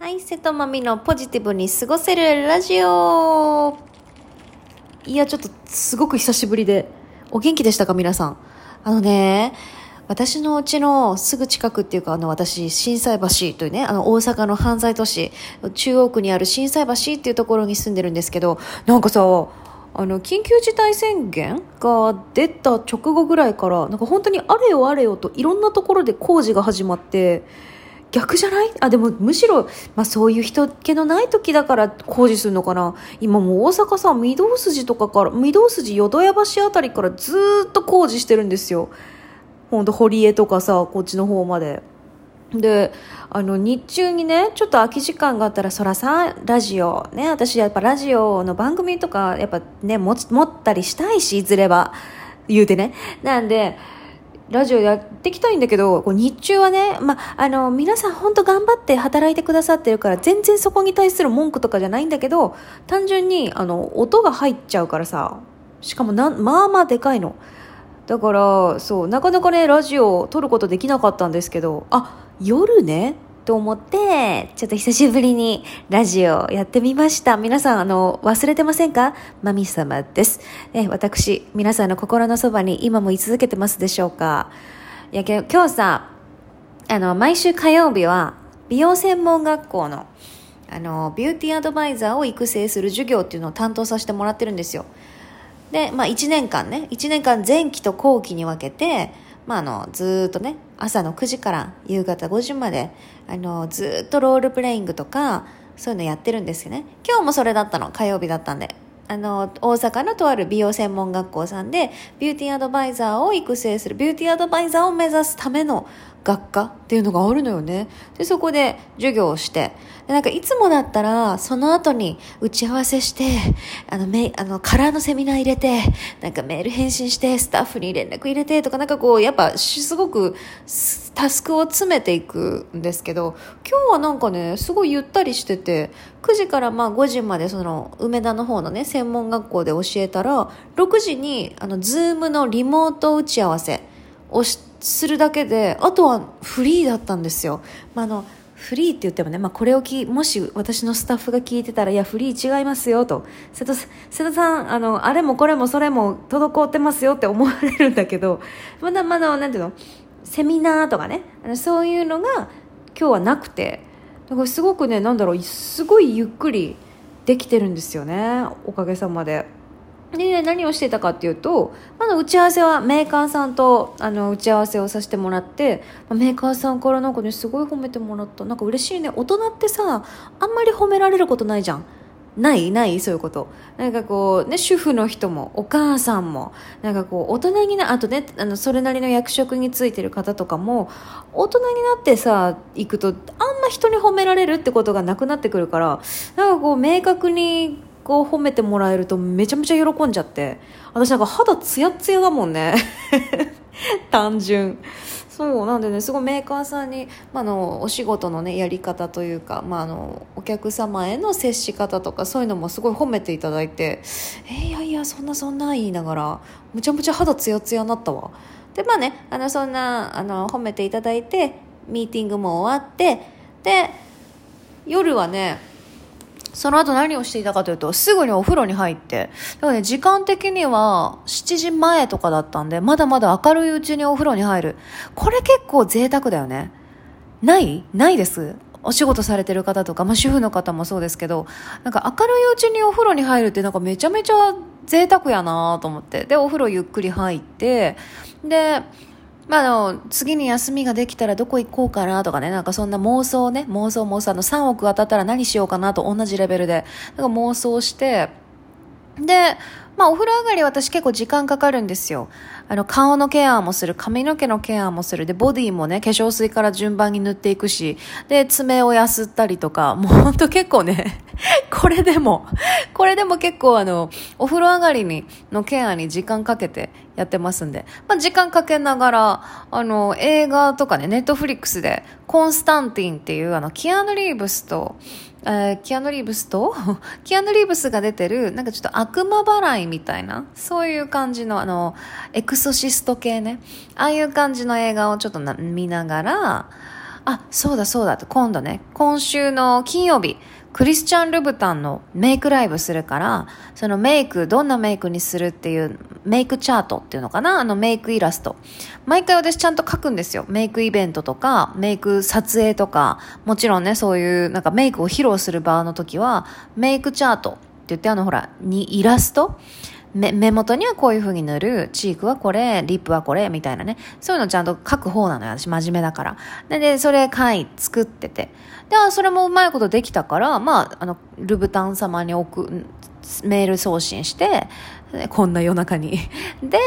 はい、瀬戸まみのポジティブに過ごせるラジオいや、ちょっとすごく久しぶりで、お元気でしたか皆さん。あのね、私のうちのすぐ近くっていうか、あの、私、心斎橋というね、あの、大阪の犯罪都市、中央区にある心斎橋っていうところに住んでるんですけど、なんかさ、あの、緊急事態宣言が出た直後ぐらいから、なんか本当にあれよあれよといろんなところで工事が始まって、逆じゃない？あ、でもむしろ、まあそういう人気のない時だから工事するのかな今もう大阪さ、御堂筋とかから、御堂筋淀屋橋あたりからずっと工事してるんですよ。ほんと堀江とかさ、こっちの方まで。で、あの、日中にね、ちょっと空き時間があったら、そらさん、ラジオ、ね、私やっぱラジオの番組とか、やっぱね持、持ったりしたいし、いずれは、言うてね。なんで、ラジオやっていきたいんだけど、こう日中はね、まあ、の、皆さん本当頑張って働いてくださってるから、全然そこに対する文句とかじゃないんだけど、単純に、あの、音が入っちゃうからさ、しかもな、まあまあでかいの。だから、そう、なかなかね、ラジオを撮ることできなかったんですけど、あ、夜ね、と思って、ちょっと久しぶりにラジオやってみました。皆さん、あの、忘れてませんか？マミ様です。え、私、皆さんの心のそばに今も居続けてますでしょうか？いや、今日さ、あの、毎週火曜日は、美容専門学校の、あの、ビューティーアドバイザーを育成する授業っていうのを担当させてもらってるんですよ。で、まあ、1年間ね、1年間前期と後期に分けて、まあ、あの、ずっとね、朝の9時から夕方5時まで、あの、ずっとロールプレイングとか、そういうのやってるんですよね。今日もそれだったの。火曜日だったんで。あの、大阪のとある美容専門学校さんで、ビューティーアドバイザーを育成する、ビューティーアドバイザーを目指すための学科っていうのがあるのよね。で、そこで授業をして、でなんかいつもだったら、その後に打ち合わせして、あの、め、あの、カラーのセミナー入れて、なんかメール返信して、スタッフに連絡入れてとか、なんかこう、やっぱ、すごく、タスクを詰めていくんですけど、今日はなんかね、すごいゆったりしてて、9時からまあ5時までその、梅田の方のね、専門学校で教えたら、6時に、あの、 Zoom のリモート打ち合わせをして、するだけであとはフリーだったんですよ、まあ、のフリーって言ってもね、まあ、これをきもし私のスタッフが聞いてたらいやフリー違いますよと。瀬戸瀬戸さんあのあれもこれもそれも滞ってますよって思われるんだけどまだまだなんていうの？セミナーとかね。そういうのが今日はなくて。だからすごくねなんだろうすごいゆっくりできてるんですよね。おかげさまで。で、何をしてたかっていうと、まだ打ち合わせはメーカーさんとあの打ち合わせをさせてもらって、メーカーさんからなんかね、すごい褒めてもらった。なんか嬉しいね。大人ってさ、あんまり褒められることないじゃん。ないないそういうこと。なんかこう、ね、主婦の人も、お母さんも、なんかこう、大人にな、あとね、あの、それなりの役職についてる方とかも、大人になってさ、行くと、あんま人に褒められるってことがなくなってくるから、なんかこう、明確にこう褒めてもらえるとめちゃめちゃ喜んじゃって。私なんか肌ツヤツヤだもんね。単純。そうなんでねすごいメーカーさんに、まあのお仕事のねやり方というか、まあ、あのお客様への接し方とかそういうのもすごい褒めていただいてえー、いやいやそんなそんな言いながらむちゃむちゃ肌ツヤツヤになったわ。でまあねあのそんなあの褒めていただいてミーティングも終わってで夜はねその後何をしていたかというと、すぐにお風呂に入って、だからね、時間的には7時前とかだったんで、まだまだ明るいうちにお風呂に入る。これ結構贅沢だよね。ない？ないですお仕事されてる方とか、まあ、主婦の方もそうですけど、なんか明るいうちにお風呂に入るってなんかめちゃめちゃ贅沢やなと思って。で、お風呂ゆっくり入って、で、まあ、あの、次に休みができたらどこ行こうかなとかね、なんかそんな妄想ね、妄想妄想、あの3億当たったら何しようかなと同じレベルで、なんか妄想して、で、まあお風呂上がり私結構時間かかるんですよ。あの顔のケアもする、髪の毛のケアもする、でボディもね、化粧水から順番に塗っていくし、で爪をやすったりとか、もうほんと結構ね、これでも、これでも結構あの、お風呂上がりに、のケアに時間かけてやってますんで、まあ時間かけながら、あの、映画とかね、ネットフリックスで、コンスタンティンっていうあの、キアヌ・リーブスと、えー、キアヌ・リーブスと？キアヌ・リーブスが出てる、なんかちょっと悪魔払いみたいな、そういう感じの、あの、エクソシスト系ね。ああいう感じの映画をちょっと見ながら、あ、そうだそうだって、今度ね、今週の金曜日、クリスチャン・ルブタンのメイクライブするから、そのメイク、どんなメイクにするっていうメイクチャートっていうのかな？あのメイクイラスト。毎回私ちゃんと書くんですよ。メイクイベントとか、メイク撮影とか、もちろんね、そういうなんかメイクを披露する場の時は、メイクチャートって言ってあのほら、にイラスト目目元にはこういう風に塗る、チークはこれ、リップはこれ、みたいなね。そういうのちゃんと書く方なのよ。私真面目だから。で、でそれ書い、作ってて。で、それもうまいことできたから、まあ、あの、ルブタン様に送、メール送信して、こんな夜中に。で、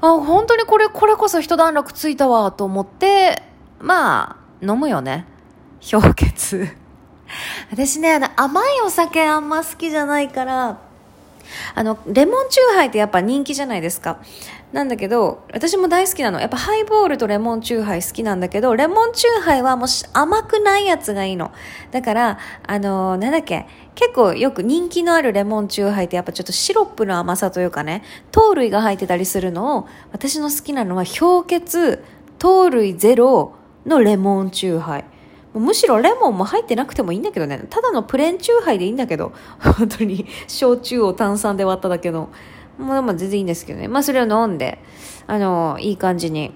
あ、本当にこれ、これこそ一段落ついたわ、と思って、まあ、飲むよね。氷結。私ね、あの、甘いお酒あんま好きじゃないから、あの、レモンチューハイってやっぱ人気じゃないですか。なんだけど、私も大好きなの。やっぱハイボールとレモンチューハイ好きなんだけど、レモンチューハイはもう甘くないやつがいいの。だから、あのー、なんだっけ、結構よく人気のあるレモンチューハイってやっぱちょっとシロップの甘さというかね、糖類が入ってたりするのを、私の好きなのは氷結、糖類ゼロのレモンチューハイ。むしろレモンも入ってなくてもいいんだけどね。ただのプレーンチューハイでいいんだけど。本当に、焼酎を炭酸で割っただけの。まあまあ全然いいんですけどね。まあそれを飲んで、あの、いい感じに、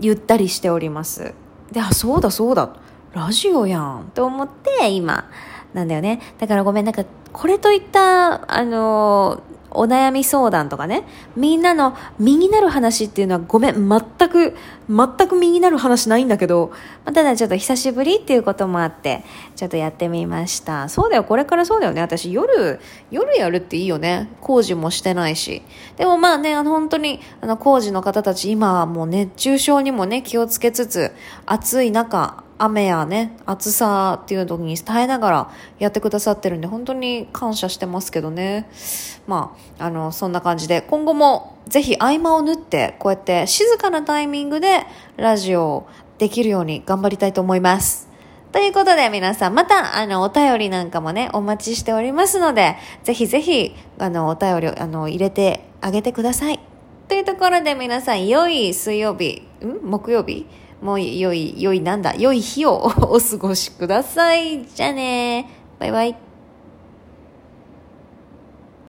ゆったりしております。で、あ、そうだそうだ。ラジオやん。と思って、今、なんだよね。だからごめん、なんか、これといった、あのお悩み相談とかね、みんなの身になる話っていうのはごめん、全く、全く身になる話ないんだけど、ま、ただちょっと久しぶりっていうこともあって、ちょっとやってみました。そうだよ、これからそうだよね。私夜、夜やるっていいよね。工事もしてないし。でもまあね、あの本当に、あの工事の方たち今はもう熱中症にもね、気をつけつつ、暑い中、雨やね、暑さっていう時に耐えながらやってくださってるんで、本当に感謝してますけどね。まあ、あの、そんな感じで、今後もぜひ合間を縫って、こうやって静かなタイミングでラジオできるように頑張りたいと思います。ということで皆さん、また、あの、お便りなんかもね、お待ちしておりますので、ぜひぜひ、あの、お便りを、あの、入れてあげてください。というところで皆さん、良い水曜日、ん？木曜日？もう良い、良いなんだ、良い日をお過ごしください。じゃあねバイバイ。